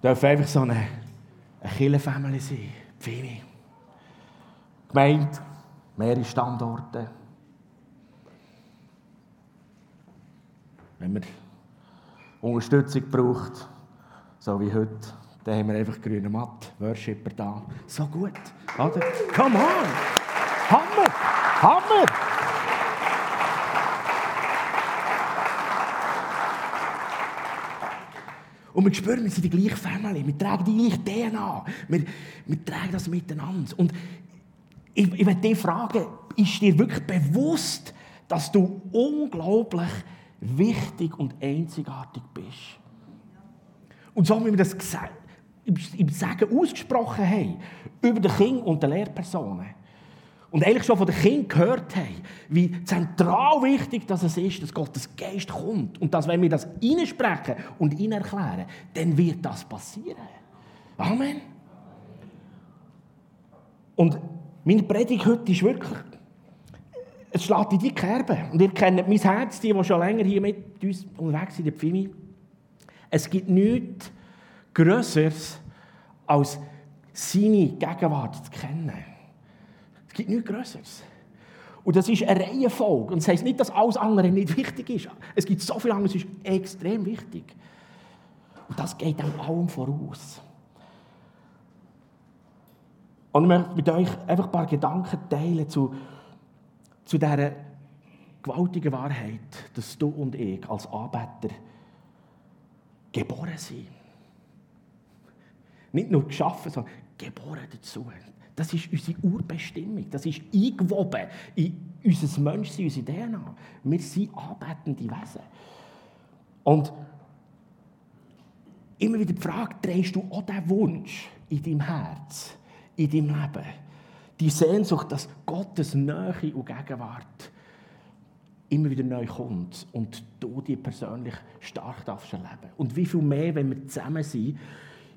darf einfach so eine, eine Kirchenfamilie sein. Pfimi. Gemeinde, mehrere Standorte. Wenn man Unterstützung braucht, so wie heute, dann haben wir einfach grüne Matt, Worshipper da. So gut, oder? Come on! Hammer! Hammer! Und wir spüren, wir sind die gleiche Familie, wir tragen die gleiche DNA, wir, wir tragen das miteinander. Und ich, ich möchte dich fragen, ist dir wirklich bewusst, dass du unglaublich wichtig und einzigartig bist? Und so wie wir das im Sagen ausgesprochen haben, über den Kind und die Lehrpersonen, und eigentlich schon von den Kindern gehört haben, wie zentral wichtig es ist, dass Gottes Geist kommt. Und dass, wenn wir das reinsprechen und ihn erklären, dann wird das passieren. Amen. Und meine Predigt heute ist wirklich, es schlägt in die Kerbe. Und ihr kennt mein Herz, die, die schon länger hier mit uns unterwegs sind, der Pfimi. Es gibt nichts Größeres, als seine Gegenwart zu kennen gibt nichts Größeres. Und das ist eine Reihenfolge. Und das heisst nicht, dass alles andere nicht wichtig ist. Es gibt so viel anderes, es ist extrem wichtig. Und das geht dann allem voraus. Und ich möchte mit euch einfach ein paar Gedanken teilen zu, zu dieser gewaltigen Wahrheit, dass du und ich als Anbeter geboren sind. Nicht nur geschaffen, sondern geboren dazu. Das ist unsere Urbestimmung. Das ist eingewoben in unser Menschsein, unsere DNA. Wir sind anbetende Wesen. Und immer wieder die Frage, drehst du auch diesen Wunsch in deinem Herz, in deinem Leben? Die Sehnsucht, dass Gottes Nähe und Gegenwart immer wieder neu kommt und du die persönlich stark darfst erleben. Und wie viel mehr, wenn wir zusammen sind,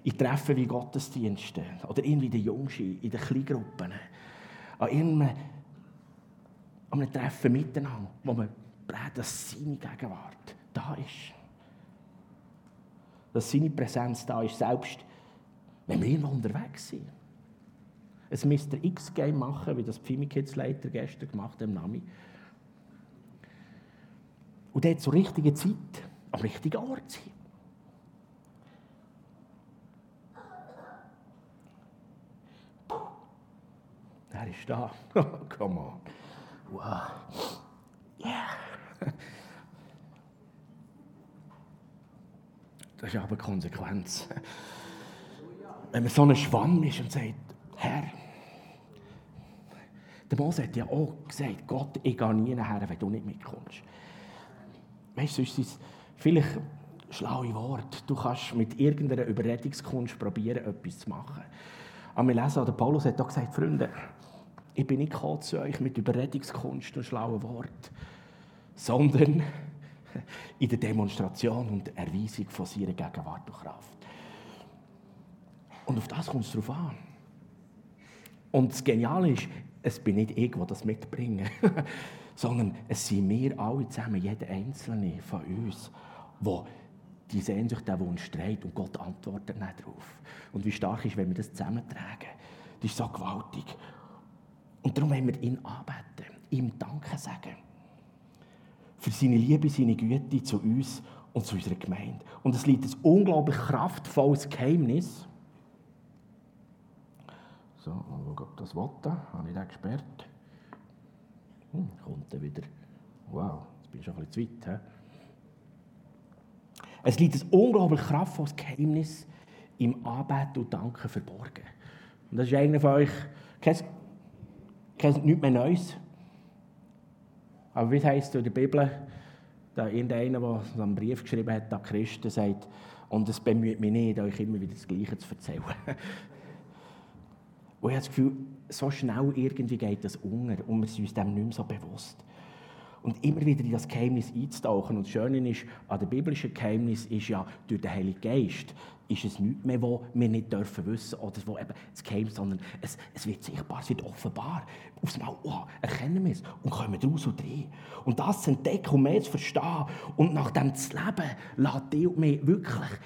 in Treffen wie Gottesdiensten oder irgendwie den Jungschen, in den Kleingruppen, an irgendeinem einem Treffen miteinander, wo man brät, dass seine Gegenwart da ist. Dass seine Präsenz da ist, selbst wenn wir irgendwo unterwegs sind. Ein Mr. X-Game machen, wie das Pfimi Kids Leiter gestern gemacht hat, im Nami. Und dort zur richtigen Zeit am richtigen Ort sein. Er ist da. Come on. Wow. Yeah. Das ist aber Konsequenz. Wenn man so ein Schwamm ist und sagt, Herr, der Mose hat ja auch gesagt, Gott, ich gehe nie nachher, wenn du nicht mitkommst. Weißt du, ist vielleicht schlaue Worte. Du kannst mit irgendeiner Überredungskunst probieren, etwas zu machen. Aber wir lesen, der Paulus hat auch gesagt, Freunde, ich bin nicht zu euch mit Überredungskunst und schlauen Worten, sondern in der Demonstration und Erweisung von seiner Gegenwart und Kraft. Und auf das kommt es drauf an. Und das Geniale ist, es bin nicht ich, der das mitbringe, sondern es sind wir alle zusammen, jeder Einzelne von uns, der die Sehnsucht, der Wunsch trägt und Gott antwortet nicht darauf. Und wie stark ist, wenn wir das zusammentragen. Das ist so gewaltig. Und darum wollen wir ihn anbeten, ihm Danke sagen. Für seine Liebe, seine Güte zu uns und zu unserer Gemeinde. Und es liegt ein unglaublich kraftvolles Geheimnis. So, mal schauen, ob das wollte. Habe ich den gesperrt? Hm, kommt er wieder. Wow, jetzt bin ich schon ein bisschen zu weit. He? Es liegt ein unglaublich kraftvolles Geheimnis im Anbeten und Danken verborgen. Und das ist einer von euch, kennt nichts mehr Neues. Aber wie es in der Bibel, da irgendeiner, der einen Brief geschrieben hat an Christen, sagt, und es bemüht mich nicht, euch immer wieder das Gleiche zu erzählen. und ich habe das Gefühl, so schnell irgendwie geht das unter und wir sind uns dem nicht mehr so bewusst. Und immer wieder in das Geheimnis einzutauchen. Und das Schöne ist, an dem biblischen Geheimnis ist ja durch den Heiligen Geist ist es nichts mehr, was wir nicht dürfen wissen oder wo eben das Geheimnis, sondern es, es wird sichtbar, es wird offenbar. Aufs Mal oh, erkennen wir es und kommen raus und rein. Und das zu entdecken und mehr zu verstehen und nach dem zu leben, lässt und mich wirklich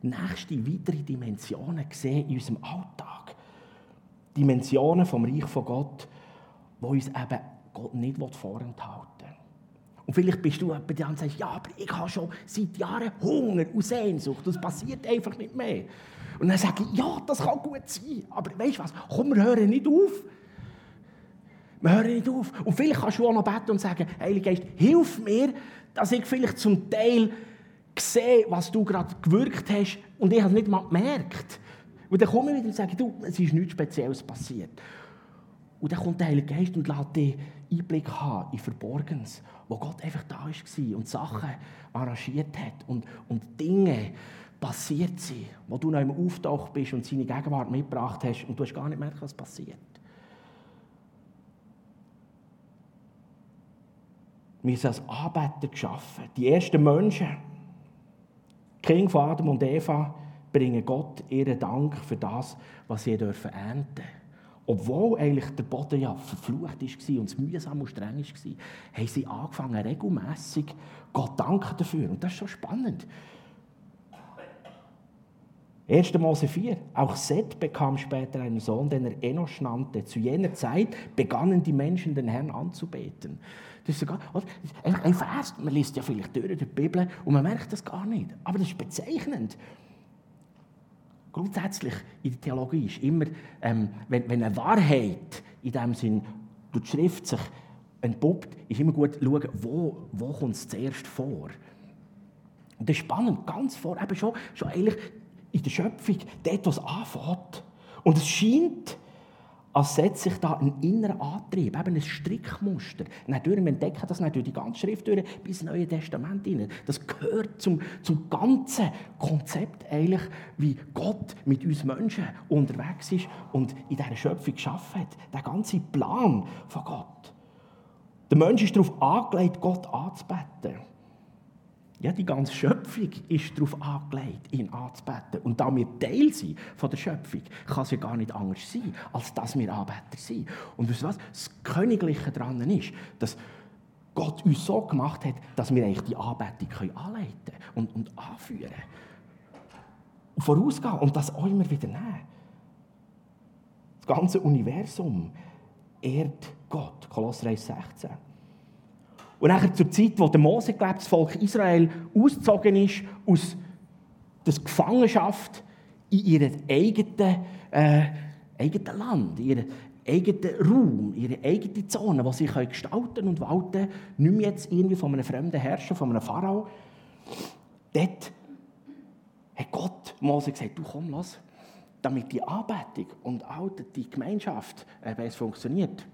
nächste, weitere Dimensionen sehen in unserem Alltag. Dimensionen vom Reich von Gott, wo uns eben Gott nicht vorenthalten will. Und vielleicht bist du jemand, der sagt, ja, aber ich habe schon seit Jahren Hunger und Sehnsucht. Das passiert einfach nicht mehr. Und dann sage ich, ja, das kann gut sein. Aber weißt du was? Komm, wir hören nicht auf. Wir hören nicht auf. Und vielleicht kannst du auch noch beten und sagen, Heiliger Geist, hilf mir, dass ich vielleicht zum Teil sehe, was du gerade gewirkt hast und ich habe es nicht mal gemerkt. Und dann komme ich wieder und sage, du, es ist nichts Spezielles passiert. Und dann kommt der Heilige Geist und lässt dich Einblick haben in Verborgenes, wo Gott einfach da war und Sachen arrangiert hat und, und Dinge passiert sind, wo du noch im Auftauch bist und seine Gegenwart mitgebracht hast und du hast gar nicht gemerkt, was passiert. Wir sind als Anbeter geschaffen. Die ersten Menschen, Kinder von Adam und Eva, bringen Gott ihren Dank für das, was sie dürfen ernten Obwohl eigentlich der Boden ja verflucht war und es mühsam und streng war, haben sie angefangen, regelmässig Gott danken dafür. Und das ist schon spannend. 1. Mose 4. Auch Seth bekam später einen Sohn, den er Enos nannte. Zu jener Zeit begannen die Menschen, den Herrn anzubeten. Das ist, sogar, ein Vers, man liest ja vielleicht durch die Bibel und man merkt das gar nicht. Aber das ist bezeichnend. Grundsätzlich in der Theologie ist immer, ähm, wenn, wenn eine Wahrheit in dem Sinn durch die Schrift sich entpuppt, ist immer gut schauen, wo, wo kommt es zuerst vor. Und das ist spannend, ganz vor, eben schon, schon eigentlich in der Schöpfung dort, was anfängt. Und es scheint, als setzt sich da ein innerer Antrieb, eben ein Strickmuster. Natürlich, entdecken das durch die ganze Schrift durch, bis ins Neue Testament hinein. Das gehört zum, zum ganzen Konzept eigentlich, wie Gott mit uns Menschen unterwegs ist und in dieser Schöpfung geschaffen hat. Der ganze Plan von Gott. Der Mensch ist darauf angelegt, Gott anzubeten. Ja, die ganze Schöpfung ist darauf angelegt, ihn anzubeten. Und da wir Teil sind von der Schöpfung, kann es ja gar nicht anders sein, als dass wir Anbeter sind. Und weißt du was? Das Königliche daran ist, dass Gott uns so gemacht hat, dass wir eigentlich die Anbetung können anleiten und, und anführen und vorausgehen und das auch immer wieder nehmen. Das ganze Universum ehrt Gott. Kolosser 1,16. Und nachher zur Zeit, wo der Mose gelebt, das Volk Israel ausgezogen ist aus der Gefangenschaft in ihrem eigenen, äh, eigenen Land, in ihrem eigenen Raum, ihre eigene Zone, die sie gestalten und walten können, nicht mehr jetzt irgendwie von einem fremden Herrscher, von einem Pharao. Dort hat Gott Mose gesagt, du komm, los, damit die Anbetung und auch die Gemeinschaft, äh, funktioniert,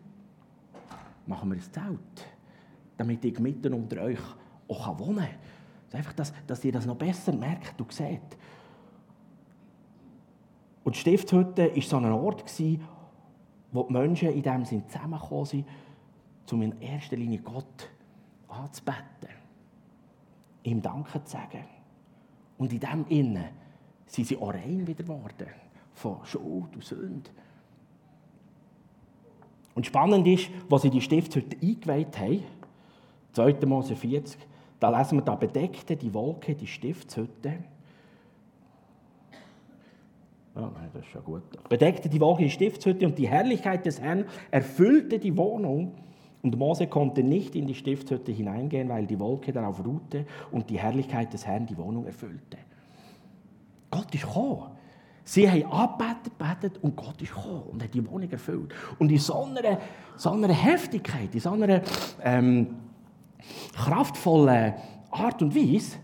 machen wir ein Zelt damit ich mitten unter euch auch wohnen kann. Einfach, dass, dass ihr das noch besser merkt und seht. Und die Stiftshütte war so ein Ort, wo die Menschen in diesem Sinn zusammengekommen sind, um in erster Linie Gott anzubeten, ihm Danke zu sagen. Und in dem Innen sind sie auch rein wieder geworden von Schuld und Sünde. Und spannend ist, was sie die Stiftshütte eingeweiht haben, 2. Mose 40, da lesen wir, da bedeckte die Wolke die Stiftshütte. Oh nein, das ist schon gut. Bedeckte die Wolke die Stiftshütte und die Herrlichkeit des Herrn erfüllte die Wohnung. Und Mose konnte nicht in die Stiftshütte hineingehen, weil die Wolke darauf ruhte und die Herrlichkeit des Herrn die Wohnung erfüllte. Gott ist gekommen. Sie haben angebetet, betet und Gott ist gekommen und hat die Wohnung erfüllt. Und in so einer, so einer Heftigkeit, in so einer ähm, kraftvollen Art und Weise,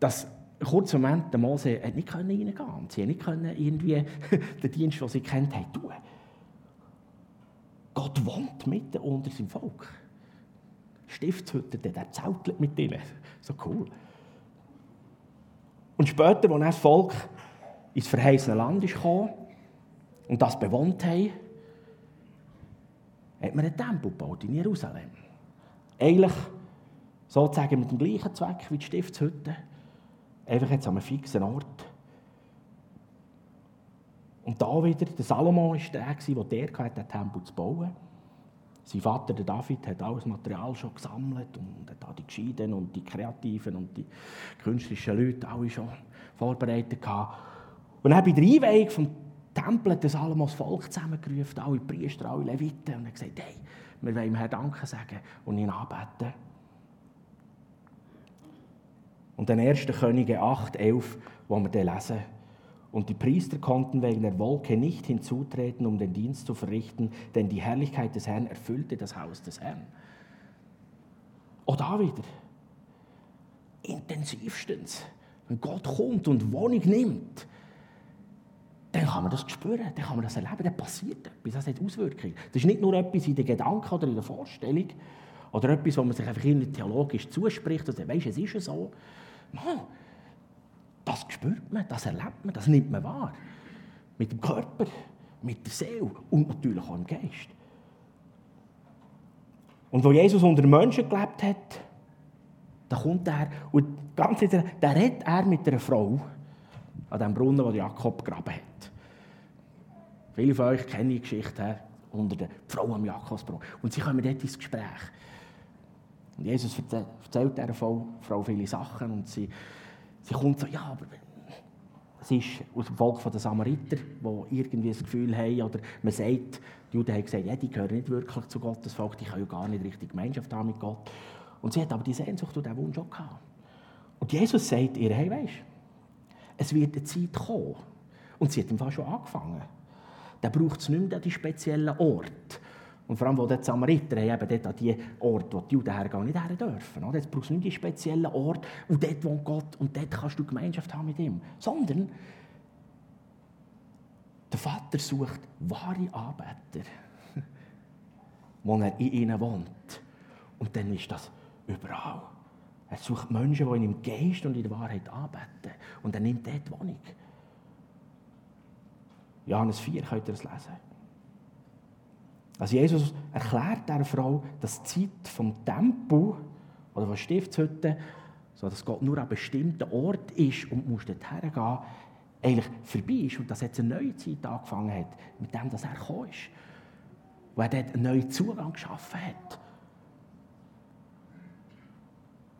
dass kurz Moment der Mose nicht reingehen konnte. Sie nicht irgendwie den Dienst, den sie kennt haben, tun. Gott wohnt mitten unter seinem Volk. Stiftshütte, der zeltelt mit ihnen. So cool. Und später, als das Volk ins verheißene Land gekommen und das bewohnt haben, hat man einen Tempel gebaut in Jerusalem. Eigentlich sozusagen mit dem gleichen Zweck wie die Stiftshütte, einfach jetzt an einem fixen Ort. Und da wieder, der Salomo war der, der der hatte, den Tempel zu bauen. Sein Vater, der David, hat alles Material schon gesammelt und hat die Gescheiden und die Kreativen und die künstlerischen Leute alle schon vorbereitet gehabt. Und dann bei der Einweihung vom Tempel hat Salomo das Volk zusammengerufen, alle Priester, alle Leviten, und hat gesagt, hey, wir wollen ihm Herrn Danke sagen und ihn anbeten. Und den 1. Könige 8, 11, wo wir den lesen, und die Priester konnten wegen der Wolke nicht hinzutreten, um den Dienst zu verrichten, denn die Herrlichkeit des Herrn erfüllte das Haus des Herrn. Auch da wieder. Intensivstens. Wenn Gott kommt und Wohnung nimmt, dann kann man das spüren, dann kann man das erleben, dann passiert etwas, das hat Auswirkungen. Das ist nicht nur etwas in den Gedanken oder in der Vorstellung oder etwas, wo man sich einfach theologisch zuspricht und sagt, weisst, es ist ja so. Nein, das spürt man, das erlebt man, das nimmt man wahr. Mit dem Körper, mit der Seele und natürlich auch im Geist. Und wo Jesus unter Menschen gelebt hat, da kommt er und ganz da redet er mit einer Frau an dem Brunnen, den Jakob gegraben hat. Viele von euch kennen die Geschichte unter der Frau am Jakobsbrunnen. Und sie kommen dort ins Gespräch. Und Jesus erzählt dieser Frau, viele Sachen und sie Sie kommt so, ja, aber sie ist aus dem Volk der Samariter, die irgendwie das Gefühl haben, oder man sagt, die Juden haben gesagt, ja, die gehören nicht wirklich zu Gottes Volk, die können ja gar nicht richtig Gemeinschaft haben mit Gott. Und sie hat aber die Sehnsucht und den Wunsch auch gehabt. Und Jesus sagt ihr, hey, weißt es wird eine Zeit kommen. Und sie hat im Fall schon angefangen. Dann braucht es nicht mehr die speziellen Orte, und vor allem, wo die Samariter eben dort an die Orte, wo die Juden hergehen, nicht her dürfen. Jetzt brauchst du nicht die speziellen Orte, und dort wohnt Gott und dort kannst du Gemeinschaft haben mit ihm. Sondern der Vater sucht wahre Arbeiter, wo er in ihnen wohnt. Und dann ist das überall. Er sucht Menschen, die in im Geist und in der Wahrheit arbeiten. Und er nimmt dort Wohnung. Johannes 4 könnt ihr das lesen. Also Jesus erklärt der Frau, dass die Zeit vom Tempel oder von Stiftshütte, so dass Gott nur an bestimmten Ort ist und muss dort hergehen, eigentlich vorbei ist und dass jetzt eine neue Zeit angefangen hat, mit dem, dass er gekommen ist. Wo er dort einen neuen Zugang geschaffen hat.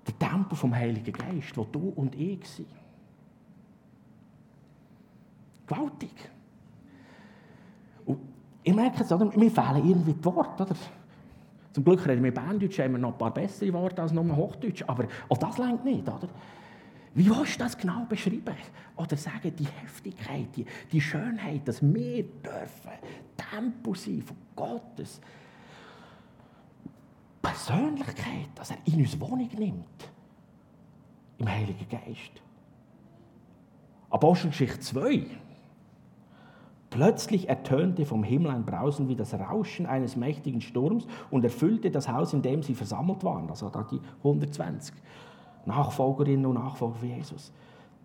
Der Tempel vom Heiligen Geist, wo du und ich sind. Gewaltig. Und ich merke es, oder? mir fehlen irgendwie die Worte. Oder? Zum Glück reden wir Berndeutsch, haben wir noch ein paar bessere Worte als nur Hochdeutsch, aber auch das längt nicht. Oder? Wie willst du das genau beschreiben? Oder sagen, die Heftigkeit, die, die Schönheit, dass wir dürfen Tempo sein von Gottes Persönlichkeit, dass er in uns Wohnung nimmt. Im Heiligen Geist. Apostelgeschichte 2. Plötzlich ertönte vom Himmel ein Brausen wie das Rauschen eines mächtigen Sturms und erfüllte das Haus, in dem sie versammelt waren. Also da die 120 Nachfolgerinnen und Nachfolger von Jesus.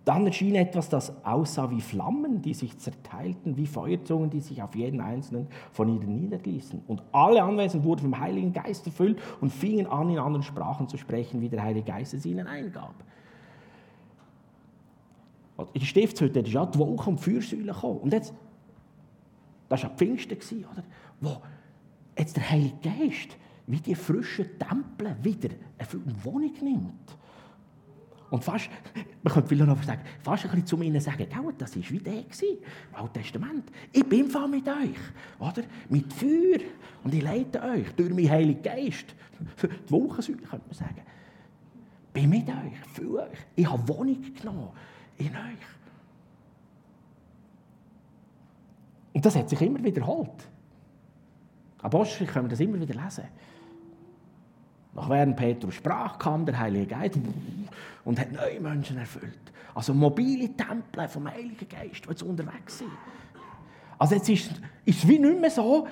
Dann erschien etwas, das aussah wie Flammen, die sich zerteilten, wie Feuerzungen, die sich auf jeden einzelnen von ihnen niederließen. Und alle Anwesenden wurden vom Heiligen Geist erfüllt und fingen an, in anderen Sprachen zu sprechen, wie der Heilige Geist es ihnen eingab. In der Stiftshütte ist ja die Wolke und die Feuersäule gekommen. Und jetzt das war am Pfingsten, oder? wo jetzt der Heilige Geist wie die frischen Tempel wieder eine Wohnung nimmt. Und fast, man könnte vielleicht noch sagen, fast ein bisschen zu ihnen sagen, das war wie der im Alten Testament. Ich bin Fall mit euch, oder? Mit Feuer. Und ich leite euch durch meinen Heiligen Geist. Die Wochensäule, könnte man sagen. Ich Bin mit euch, für euch. Ich habe Wohnung genommen in euch. Und das hat sich immer wiederholt. Apostel können wir das immer wieder lesen. Nach während Petrus sprach, kam der Heilige Geist und hat neue Menschen erfüllt. Also mobile Tempel vom Heiligen Geist, die jetzt unterwegs sind. Also jetzt ist, es wie nicht mehr so,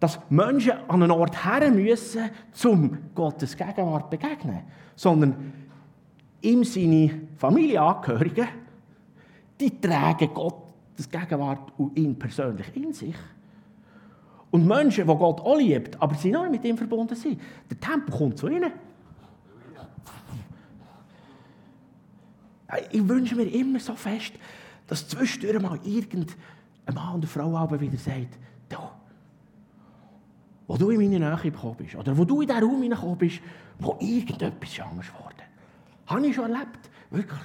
dass Menschen an einen Ort her müssen, um Gottes Gegenwart zu begegnen. Sondern ihm seine Familienangehörigen, die tragen Gott das Gegenwart und ihn persönlich in sich. Und Menschen, die Gott auch liebt, aber sie noch nicht mit ihm verbunden sind, der Tempel kommt zu ihnen. Ich wünsche mir immer so fest, dass zwischendurch mal irgendein Mann und eine Frau aber wieder sagt, du, wo du in meine Nähe gekommen bist, oder wo du in diesen Raum hineingekommen bist, wo irgendetwas anders geworden Habe ich schon erlebt. Wirklich.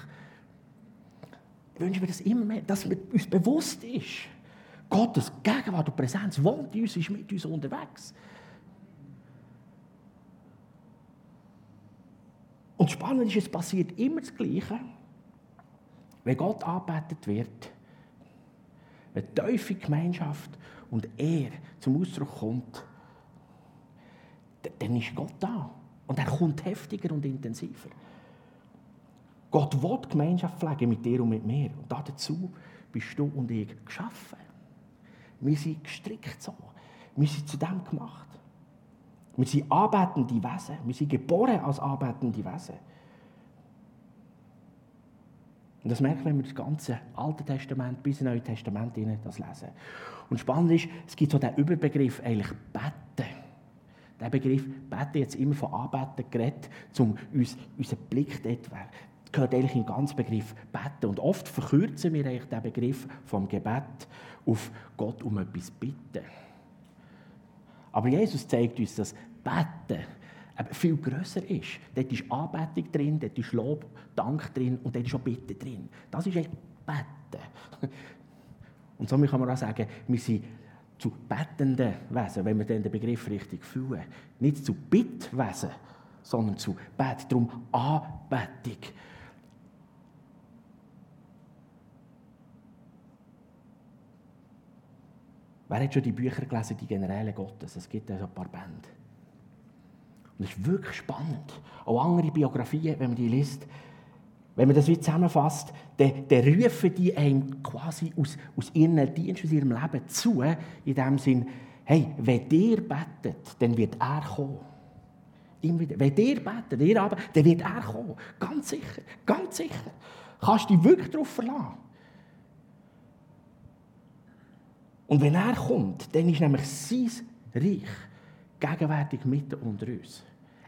Ich wünsche mir das immer mehr, dass uns bewusst ist, Gottes Gegenwart und Präsenz wohnt in uns, ist mit uns unterwegs. Und spannend ist, es passiert immer das Gleiche, wenn Gott angebetet wird, wenn tiefe Gemeinschaft und er zum Ausdruck kommt, dann ist Gott da. Und er kommt heftiger und intensiver. Gott will Gemeinschaft pflegen mit dir und mit mir. Und dazu bist du und ich geschaffen. Wir sind gestrickt so. Wir sind zu dem gemacht. Wir sind arbeitende Wesen. Wir sind geboren als arbeitende Wesen. Und das merkt man, wenn wir das ganze Alte Testament bis ins Neue Testament das lesen. Und spannend ist, es gibt so den Überbegriff eigentlich Betten. Der Begriff Betten jetzt immer von Anbeten geredet, um uns unseren Blick dort gehört eigentlich den ganzen Begriff Betten. Und oft verkürzen wir eigentlich den Begriff vom Gebet auf Gott um etwas bitten. Aber Jesus zeigt uns, dass Betten viel grösser ist. Dort ist Anbetung drin, dort ist Lob, Dank drin und dort ist auch Bitten drin. Das ist eigentlich Betten. Und somit kann man auch sagen, wir sind zu bettenden Wesen, wenn wir den Begriff richtig fühlen. Nicht zu Bittwesen, sondern zu Bet. Darum Anbetung. Wer hat schon die Bücher gelesen, die Generäle Gottes? Es gibt ja so ein paar Bände. Und es ist wirklich spannend. Auch andere Biografien, wenn man die liest, wenn man das wie zusammenfasst, dann, dann rufen die einem quasi aus, aus ihrem Dienst, aus ihrem Leben zu, in dem Sinn, hey, wenn ihr betet, dann wird er kommen. Wenn ihr betet, ihr aber, dann wird er kommen. Ganz sicher, ganz sicher. Kannst du dich wirklich darauf verlassen. Und wenn er kommt, dann ist nämlich sein Reich gegenwärtig mitten unter uns.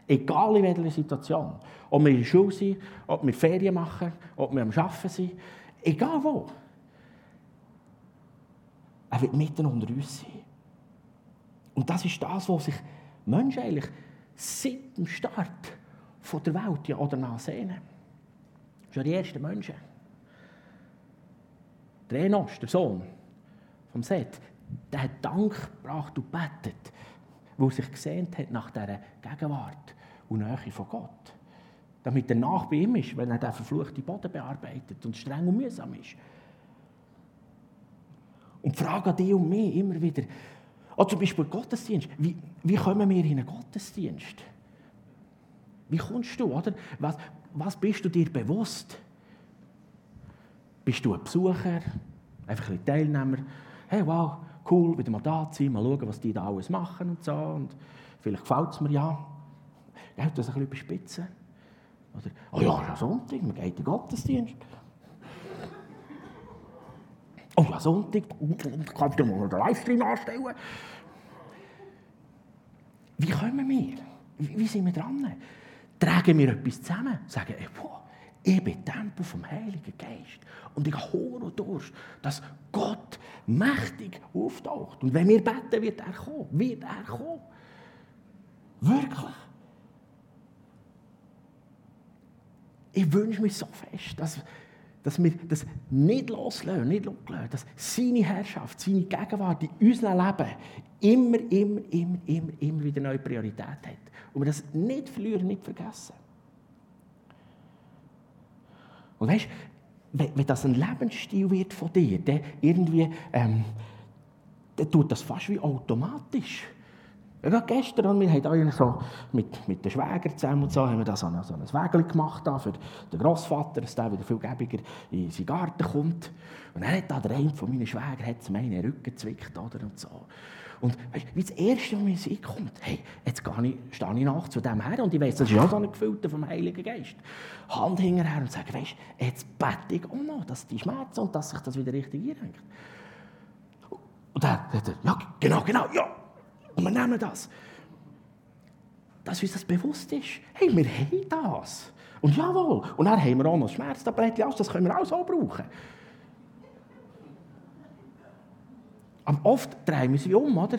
Egal in welcher Situation. Ob wir in der Schule sind, ob wir Ferien machen, ob wir am Arbeiten sind. Egal wo. Er wird mitten unter uns sein. Und das ist das, was sich Menschen eigentlich seit dem Start der Welt ja oder nachsehen. Schon die ersten Menschen. Der Enos, der Sohn, vom Seth, der hat Dank gebracht und betet, weil er sich gesehnt hat nach dieser Gegenwart und Nähe von Gott. Damit er nach bei ihm ist, wenn er den verfluchten Boden bearbeitet und streng und mühsam ist. Und die Frage an dich und mich immer wieder, auch zum Beispiel Gottesdienst, wie, wie kommen wir in einen Gottesdienst? Wie kommst du, oder? Was, was bist du dir bewusst? Bist du ein Besucher, einfach ein Teilnehmer? Hey, wow, cool, wieder mal da zu sein, mal schauen, was die da alles machen und so. Und vielleicht gefällt es mir ja. Ja, das ein bisschen überspitzen. Oder, oh ja, ja, Sonntag, man geht in den Gottesdienst. Oh ja, Sonntag, kannst du mal einen Livestream anstellen? Wie kommen wir? Wie sind wir dran? Tragen wir etwas zusammen? Sagen, ey, boah, ich bin Tempel vom Heiligen Geist. Und ich hole durch, dass Gott mächtig auftaucht. Und wenn wir beten, wird er kommen. Wird er kommen. Wirklich. Ich wünsche mich so fest, dass, dass wir das nicht loslassen, nicht loslassen, dass seine Herrschaft, seine Gegenwart in unserem Leben immer, immer, immer, immer, immer wieder neue Priorität hat. Und wir das nicht verlieren, nicht vergessen. Und weißt, wenn, wenn das ein Lebensstil wird von dir, dann irgendwie, ähm, dann tut das fast wie automatisch. Ja, gestern wir haben so mit, mit den Schwägern zusammen und so, haben wir da so, ein, so ein Wägel gemacht da für den Grossvater, dass der wieder viel gäbiger in seinen Garten kommt. Und dann hat da der eine von meinen Schwägern hat meinen Rücken gezwickt oder, und so. Und weißt, wie das Erste, was mir in Sinn kommt, hey, jetzt gehe ich, stehe ich nach zu dem her und ich weiss, das ist auch so ein Gefüllte vom Heiligen Geist. Hand hinterher und sage, weißt, jetzt bete ich auch noch, dass die Schmerzen und dass sich das wieder richtig einrenkt. Und dann sagt er, ja, genau, genau, ja. Und wir nehmen das. Dass uns das bewusst ist. Hey, wir haben das. Und jawohl. Und dann haben wir auch noch aus, das können wir auch so brauchen. Aber oft drehen wir sie um, oder?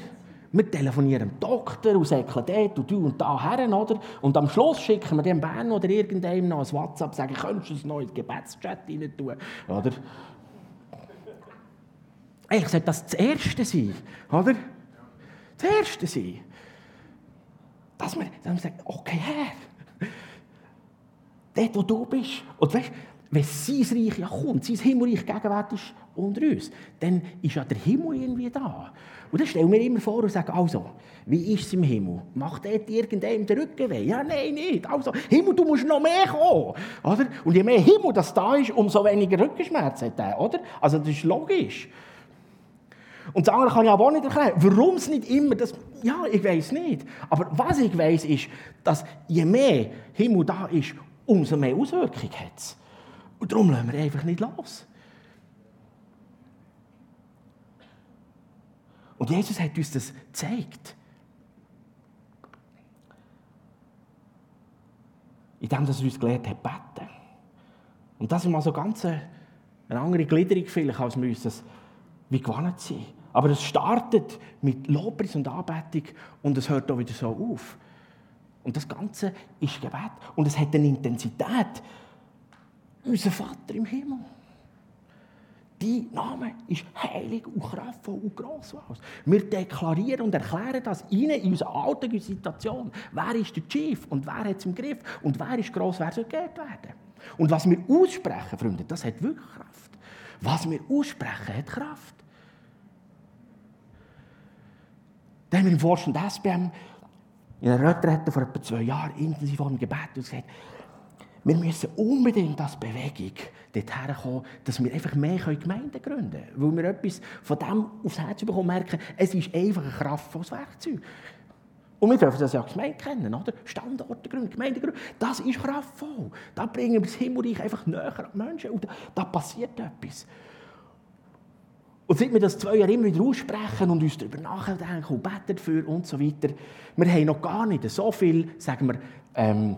wir telefonieren dem Doktor und sagen dort und du und da her, oder? Und am Schluss schicken wir dem Bern oder irgendeinem noch ein WhatsApp sagen, könntest du ein neues Gebetschat rein tun, oder? Eigentlich sollte das das Erste sein, oder? Das Erste sein. Dass wir, dass wir sagen, okay, Herr, dort, wo du bist, und weißt, wenn sein Reich ja kommt, sein Himmelreich gegenwärtig ist unter uns, dann ist ja der Himmel irgendwie da. Und dann stellen wir immer vor und sagen, also, wie ist es im Himmel? Macht dort irgendjemand den Rücken weh? Ja, nein, nicht. Also, Himmel, du musst noch mehr kommen. Oder? Und je mehr Himmel das da ist, umso weniger Rückenschmerz hat er, oder? Also, das ist logisch. Und das andere kann ich aber auch nicht erklären. Warum es nicht immer das. Ja, ich weiß nicht. Aber was ich weiß, ist, dass je mehr Himmel da ist, umso mehr Auswirkungen hat es. Und darum lassen wir einfach nicht los. Und Jesus hat uns das gezeigt. Indem er uns gelernt hat, beten. Und das ist mal so ganz eine, eine andere Gliederung vielleicht, als wir uns das wie gewohnt sind. Aber es startet mit Lobpreis und Anbetung und es hört auch wieder so auf. Und das Ganze ist Gebet. Und es hat eine Intensität. Unser Vater im Himmel. Dein Name ist heilig und kraftvoll und gross. Wir deklarieren und erklären das Ihnen in unserer alltäglichen Situation. Wer ist der Chief und wer hat es im Griff und wer ist gross, wer soll geehrt werden. Und was wir aussprechen, Freunde, das hat wirklich Kraft. Was wir aussprechen, hat Kraft. Dann haben wir im Vorstand SBM in einer Retrette vor etwa zwei Jahren intensiv am Gebet und gesagt, wir müssen unbedingt als Bewegung dorthin kommen, dass wir einfach mehr Gemeinden gründen können. Weil wir etwas von dem aufs Herz bekommen, merken, es ist einfach ein kraftvolles Werkzeug. Und wir dürfen das ja als Gemeinde kennen, oder? Standorte gründen, Gemeinden gründen. Das ist kraftvoll. Da bringen wir das Himmelreich einfach näher an die Menschen und da passiert etwas. Und seit wir das zwei Jahre immer wieder aussprechen und uns darüber nachdenken und beten dafür und so weiter, wir haben noch gar nicht so viel, sagen wir, ähm,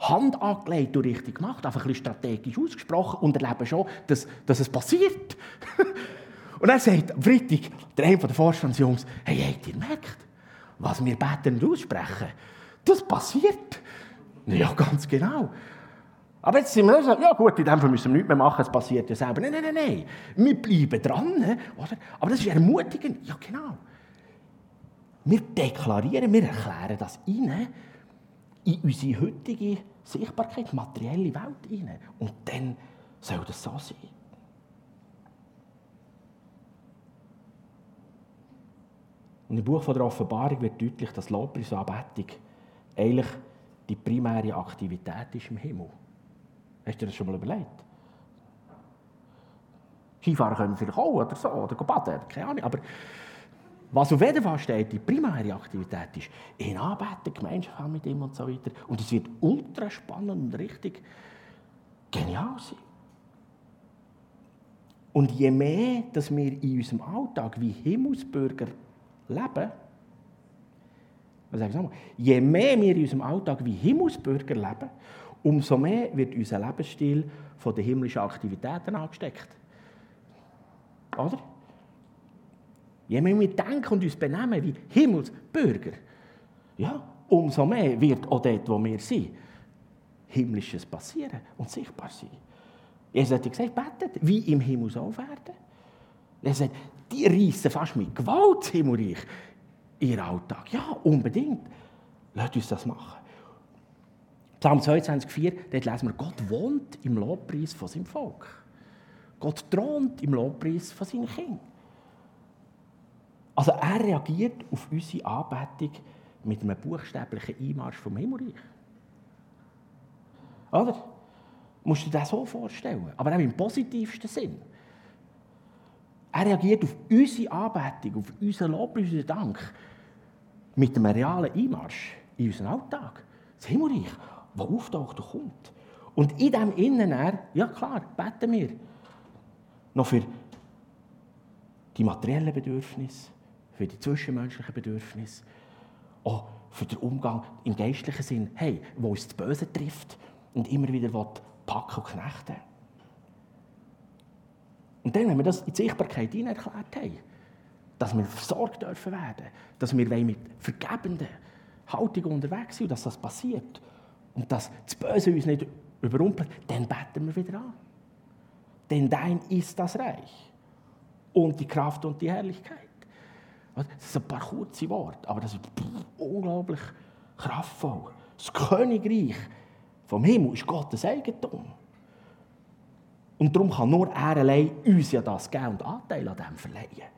Hand angelegt und richtig gemacht, einfach ein bisschen strategisch ausgesprochen und erleben schon, dass, dass es passiert. und er sagt am Freitag, der eine der Vorstandsjungs, hey, habt ihr gemerkt, was wir beten und aussprechen, das passiert. Ja, ganz genau. Aber jetzt sind wir so, ja gut, in dem Fall müssen wir nichts mehr machen, es passiert ja selber. Nein, nein, nein, nein. Wir bleiben dran. Oder? Aber das ist ermutigend. Ja, genau. Wir deklarieren, wir erklären das rein in unsere heutige Sichtbarkeit, materielle Welt rein. Und dann soll das so sein. Und im Buch von der Offenbarung wird deutlich, dass Lobpreis und Anbetung eigentlich die primäre Aktivität ist im Himmel. Hast du dir das schon mal überlegt? Skifahren können vielleicht auch oder so, oder baden, keine Ahnung. Aber was auf jeden Fall steht, die primäre Aktivität ist, ihn anbeten, Gemeinschaft mit ihm und so weiter. Und es wird ultra spannend und richtig genial sein. Und je mehr, dass wir in unserem Alltag wie Himmelsbürger leben, ich je mehr wir in unserem Alltag wie Himmelsbürger leben umso mehr wird unser Lebensstil von den himmlischen Aktivitäten angesteckt. Oder? Je mehr wir denken und uns benehmen wie Himmelsbürger, ja, umso mehr wird auch dort, wo wir sind, Himmlisches passieren und sichtbar sein. Jesus hat gesagt, betet, wie im Himmel soll werden. Er sagt, die reissen fast mit Gewalt das Himmelreich in ihren Alltag. Ja, unbedingt. Lasst uns das machen. Psalm 22,4, dort lesen wir, Gott wohnt im Lobpreis von seinem Volk. Gott thront im Lobpreis von seinen Kindern. Also er reagiert auf unsere Anbetung mit einem buchstäblichen Einmarsch vom Himmelreich. Oder? Musst du dir das so vorstellen? Aber auch im positivsten Sinn. Er reagiert auf unsere Anbetung, auf unseren Lob, unseren Dank mit einem realen Einmarsch in unseren Alltag. Das Himmelreich der auftaucht und kommt. Und in dem Innen, ja klar, beten wir noch für die materiellen Bedürfnisse, für die zwischenmenschlichen Bedürfnisse, auch für den Umgang im geistlichen Sinn, hey, wo uns das Böse trifft und immer wieder packen und knechten. Und dann, wenn wir das in die Sichtbarkeit erklärt haben, dass wir versorgt dürfen werden, dass wir mit vergebenden Haltung unterwegs sind und dass das passiert und dass das Böse uns nicht überrumpelt, dann beten wir wieder an. Denn dein ist das Reich und die Kraft und die Herrlichkeit. Das sind ein paar kurze Worte, aber das ist unglaublich kraftvoll. Das Königreich vom Himmel ist Gottes Eigentum. Und darum kann nur er allein uns ja das geben und Anteil an dem verleihen.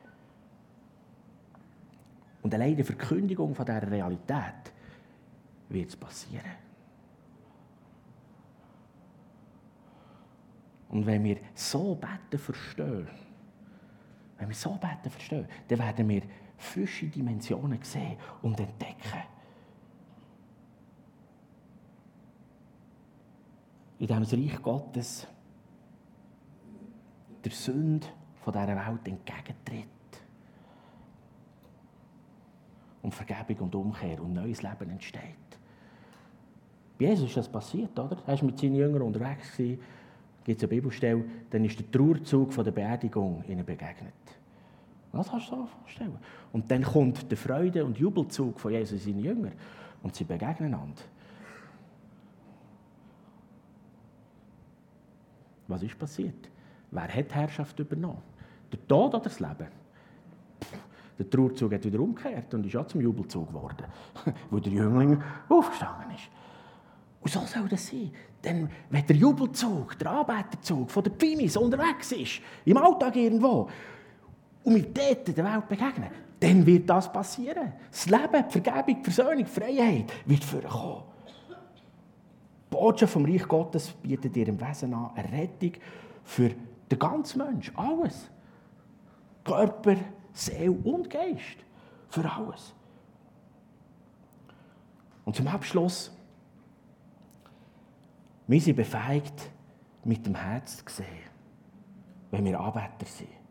Und allein die Verkündigung von dieser Realität wird es passieren. Und wenn wir so beten verstehen, wenn wir so beten verstehen, dann werden wir frische Dimensionen sehen und entdecken. In diesem Reich Gottes der Sünde von dieser Welt entgegentritt. Und Vergebung und Umkehr und neues Leben entsteht. Bei Jesus ist das passiert, oder? Er war mit seinen Jüngern unterwegs, gibt es eine Bibelstelle, dann ist der Trauerzug von der Beerdigung ihnen begegnet. Das kannst du dir vorstellen. Und dann kommt der Freude- und Jubelzug von Jesus seinen Jüngern und sie begegnen einander. Was ist passiert? Wer hat die Herrschaft übernommen? Der Tod oder das Leben? Der Trauerzug hat wieder umgekehrt und ist auch zum Jubelzug geworden, wo der Jüngling aufgestanden ist. Und so soll das sein. Denn wenn der Jubelzug, der Anbeterzug von der Pfimis unterwegs ist, im Alltag irgendwo, und wir dort der Welt begegnen, dann wird das passieren. Das Leben, die Vergebung, die Versöhnung, die Freiheit wird vorkommen. Die Botschaft vom Reich Gottes bietet ihrem Wesen an eine Rettung für der ganze Mensch, alles. Körper, Seele und Geist. Für alles. Und zum Abschluss, wir sind befähigt, mit dem Herz zu sehen, wenn wir Arbeiter sind.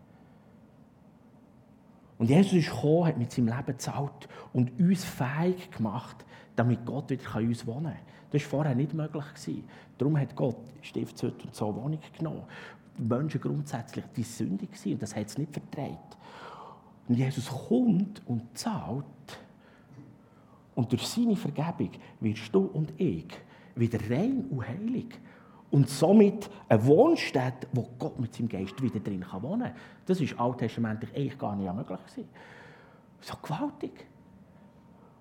Und Jesus ist gekommen, hat mit seinem Leben gezahlt und uns fähig gemacht, damit Gott wieder uns wohnen kann. Das war vorher nicht möglich. Darum hat Gott Stiftshütte und so Wohnung genommen. Menschen grundsätzlich die gewesen, und das hat es nicht vertreibt. Und Jesus kommt und zahlt. Und durch seine Vergebung wirst du und ich wieder rein und heilig. Und somit eine Wohnstätte, wo Gott mit seinem Geist wieder drin kann wohnen kann. Das ist alttestamentlich eigentlich gar nicht möglich gewesen. So gewaltig.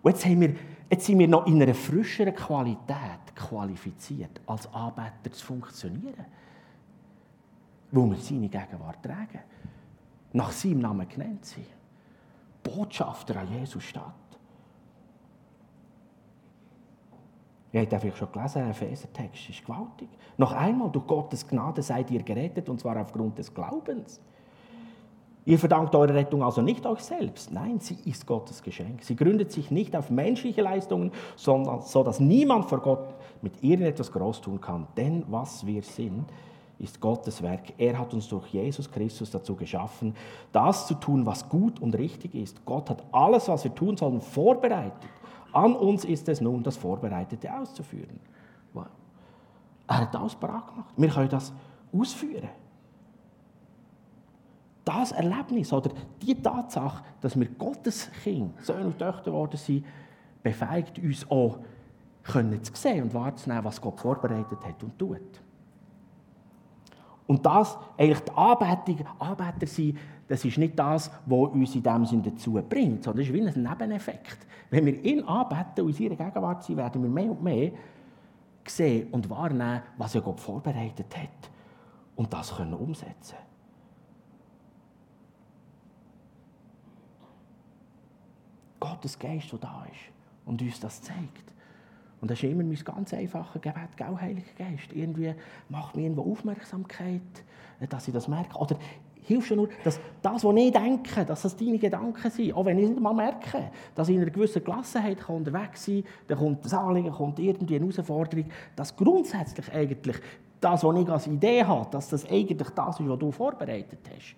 Und jetzt, wir, jetzt sind wir noch in einer frischeren Qualität qualifiziert, als Arbeiter zu funktionieren wo wir seine Gegenwart tragen. Nach seinem Namen genannt sind. Botschafter an Jesus Stadt. Ihr habt vielleicht schon gelesen, ein Epheser-Text ist gewaltig. Noch einmal, durch Gottes Gnade seid ihr gerettet, und zwar aufgrund des Glaubens. Ihr verdankt eure Rettung also nicht euch selbst. Nein, sie ist Gottes Geschenk. Sie gründet sich nicht auf menschliche Leistungen, sondern so, dass niemand vor Gott mit irgendetwas groß tun kann. Denn was wir sind, ist Gottes Werk. Er hat uns durch Jesus Christus dazu geschaffen, das zu tun, was gut und richtig ist. Gott hat alles, was wir tun sollen, vorbereitet. An uns ist es nun, das Vorbereitete auszuführen. Er hat alles parat gemacht. Wir können das ausführen. Das Erlebnis oder die Tatsache, dass wir Gottes Kind, Söhne und Töchter geworden sind, befähigt uns auch, können zu sehen und wahrzunehmen, was Gott vorbereitet hat und tut. Und das, eigentlich die Anbetung, Anbeter sein, das ist nicht das, was uns in dem Sinne dazu bringt, sondern das ist wie ein Nebeneffekt. Wenn wir ihn anbeten und in seiner Gegenwart sind, werden wir mehr und mehr sehen und wahrnehmen, was er Gott vorbereitet hat. Und das können umsetzen. Gottes Geist, der da ist und uns das zeigt. Und das ist immer mein ganz einfaches Gebet, gell, Heiliger Geist. Irgendwie macht mir irgendwo Aufmerksamkeit, dass ich das merke. Oder hilft schon nur, dass das, was ich denke, dass das deine Gedanken sind. Auch wenn ich nicht mal merke, dass ich in einer gewissen Gelassenheit unterwegs sein kann, dann kommt das Anliegen, kommt irgendwie eine Herausforderung, dass grundsätzlich eigentlich das, was ich als Idee habe, dass das eigentlich das ist, was du vorbereitet hast.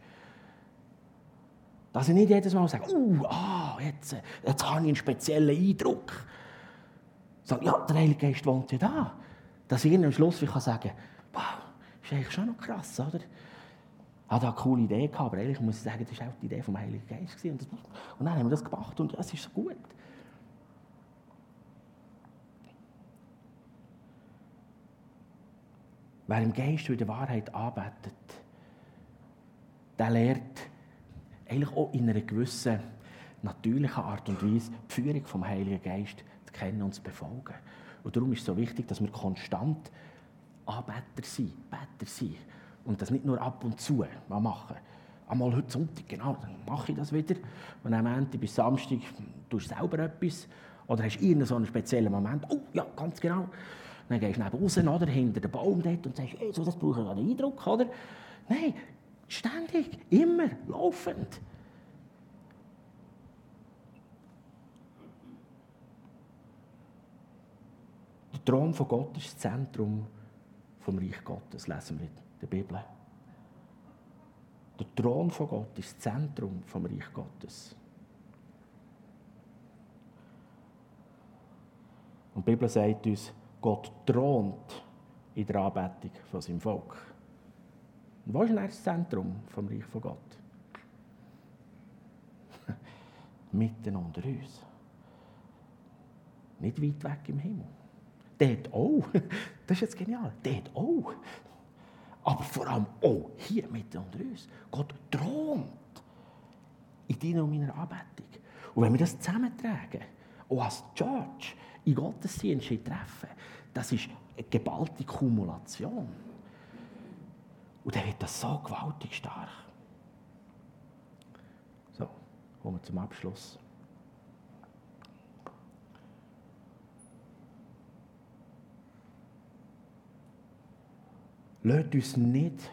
Dass ich nicht jedes Mal sage, uh, ah, jetzt, jetzt habe ich einen speziellen Eindruck. Sagen, ja, der Heilige Geist wohnt ja da. Dass ich am Schluss kann sagen wow, ist eigentlich schon noch krass, oder? hatte eine coole Idee gehabt, aber eigentlich muss ich sagen, das war auch die Idee vom Heiligen Geist. Und, das, und dann haben wir das gemacht und es ist so gut. Wer im Geist und in der Wahrheit arbeitet, der lernt eigentlich auch in einer gewissen natürlichen Art und Weise die Führung vom Heiligen Geist kennen und zu befolgen. Und darum ist es so wichtig, dass wir konstant Anbeter sind, Beter sind. Und das nicht nur ab und zu machen. Einmal heute Sonntag, genau, dann mache ich das wieder. Und am Ende bis Samstag tust du selber etwas. Oder hast du irgendeinen speziellen Moment. Oh, ja, ganz genau. Dann gehst du neben raus, oder, hinter den Baum dort und sagst, hey, so, das brauche ich einen Eindruck, oder? Nein, ständig, immer, laufend. Der Thron von Gott ist das Zentrum vom Reich Gottes, lesen wir in der Bibel. Der Thron von Gott ist das Zentrum vom Reich Gottes. Und die Bibel sagt uns, Gott thront in der Anbetung von seinem Volk. Und wo ist das Zentrum vom Reich von Gott? Mitten unter uns. Nicht weit weg im Himmel. Dort auch. Das ist jetzt genial. Dort auch. Aber vor allem auch hier mitten unter uns. Gott thront in deiner und meiner Anbetung. Und wenn wir das zusammentragen, auch als Church, in Gottesdienste treffen, das ist eine geballte Kumulation. Und dann wird das so gewaltig stark. So, kommen wir zum Abschluss. Lasst uns nicht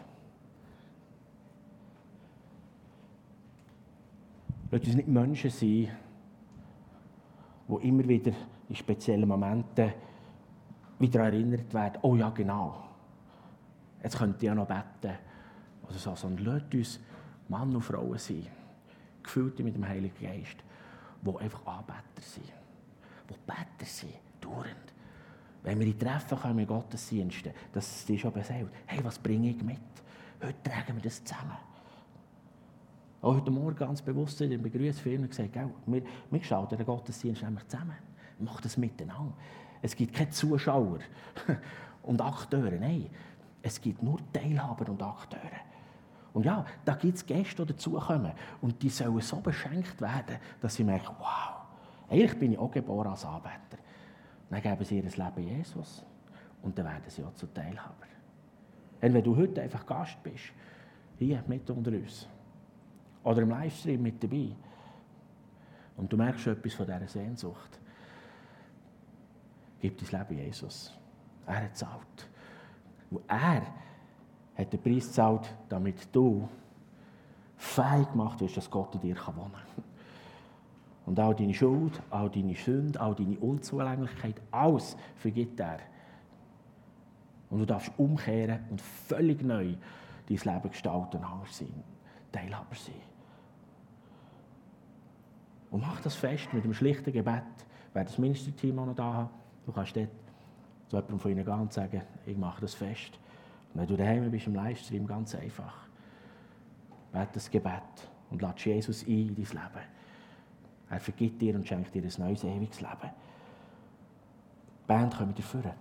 Lasst uns nicht Menschen sein, die immer wieder in speziellen Momenten wieder erinnert werden, oh ja, genau, jetzt könnte ich ja noch beten. Oder so, sondern lasst uns Mann und Frauen sein, gefüllt mit dem Heiligen Geist, die einfach Anbeter sind, die Beter sind, dauernd. Wenn wir in Treffen kommen, Gottesdiensten, dass es dir schon besägt, hey, was bringe ich mit? Heute tragen wir das zusammen. Auch heute Morgen ganz bewusst in der Begrüßung gesagt, wir, wir gestalten den Gottesdienst nämlich zusammen. Wir machen das miteinander. Es gibt keine Zuschauer und Akteure, nein. Es gibt nur Teilhaber und Akteure. Und ja, da gibt es Gäste, die dazukommen. Und die sollen so beschenkt werden, dass sie merken, wow, eigentlich bin ich auch geboren als Arbeiter. Dann geben sie ihr Leben Jesus. Und dann werden sie auch zu Teilhaber. Und wenn du heute einfach Gast bist, hier mit unter uns, oder im Livestream mit dabei, und du merkst etwas von dieser Sehnsucht, gib dein Leben Jesus. Er hat gezahlt. Und er hat den Preis gezahlt, damit du fähig gemacht wirst, dass Gott in dir wohnen kann. Und all deine Schuld, all deine Sünde, all deine Unzulänglichkeit, alles vergibt er. Und du darfst umkehren und völlig neu dein Leben gestalten, anders sein, Teilhaber sein. Und mach das fest mit einem schlichten Gebet. Wer das Ministerteam auch noch da hat, du kannst dort zu jemandem von ihnen gehen und sagen, ich mache das fest. Und wenn du daheim bist im Livestream, ganz einfach. Bete das Gebet und lass Jesus ein in dein Leben. Er vergibt dir und schenkt dir ein neues, ewiges Leben. Die Band kommt dir führen.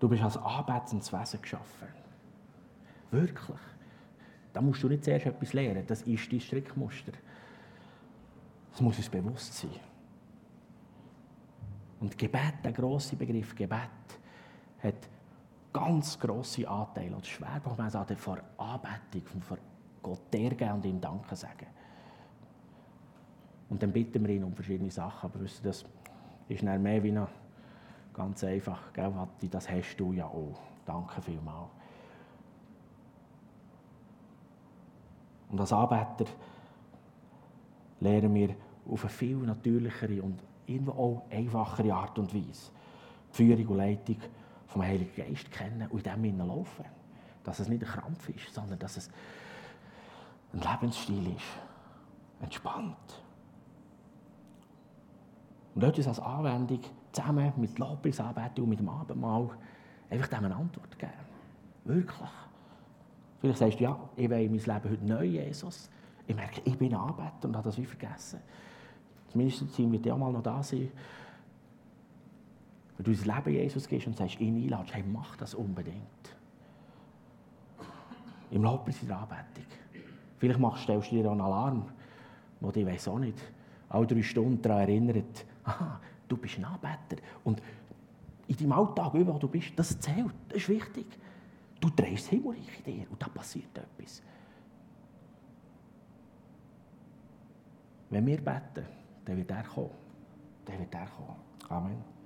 Du bist als anbetendes Wesen geschaffen. Wirklich. Da musst du nicht zuerst etwas lernen. Das ist dein Strickmuster. Das muss uns bewusst sein. Und Gebet, der grosse Begriff Gebet, hat ganz grosse Anteile oder Schwerpunkt an der Anbetung, von Gott dergeben und ihm Danke sagen. Und dann bitten wir ihn um verschiedene Sachen, aber wisst ihr, das ist dann mehr wie noch ganz einfach, gell, Watti, das hast du ja auch. Danke vielmals. Und als Anbeter lernen wir auf eine viel natürlichere und irgendwo auch einfachere Art und Weise die Führung und Leitung vom Heiligen Geist kennen und in dem laufen. Dass es nicht ein Krampf ist, sondern dass es ein Lebensstil ist. Entspannt. Und etwas als Anwendung, zusammen mit Lobpreisanbetung und mit dem Abendmahl, einfach dem eine Antwort geben. Wirklich. Vielleicht sagst du, ja, ich will mein Leben heute neu, Jesus. Ich merke, ich bin Anbeter und habe das wie vergessen. Zumindest sind wir ja mal noch da sein. Wenn du dein Leben Jesus gehst und sagst, ihn einladest, hey, mach das unbedingt. Im Lobpreis in der Anbetung. Vielleicht machst, stellst du dir einen Alarm, wo dich weiß auch nicht, alle drei Stunden daran erinnert, aha, du bist ein Anbeter. Und in deinem Alltag, wo du bist, das zählt, das ist wichtig. Du drehst das Himmelreich in dir und da passiert etwas. Wenn wir beten, dann wird er kommen. Dann wird er kommen. Amen.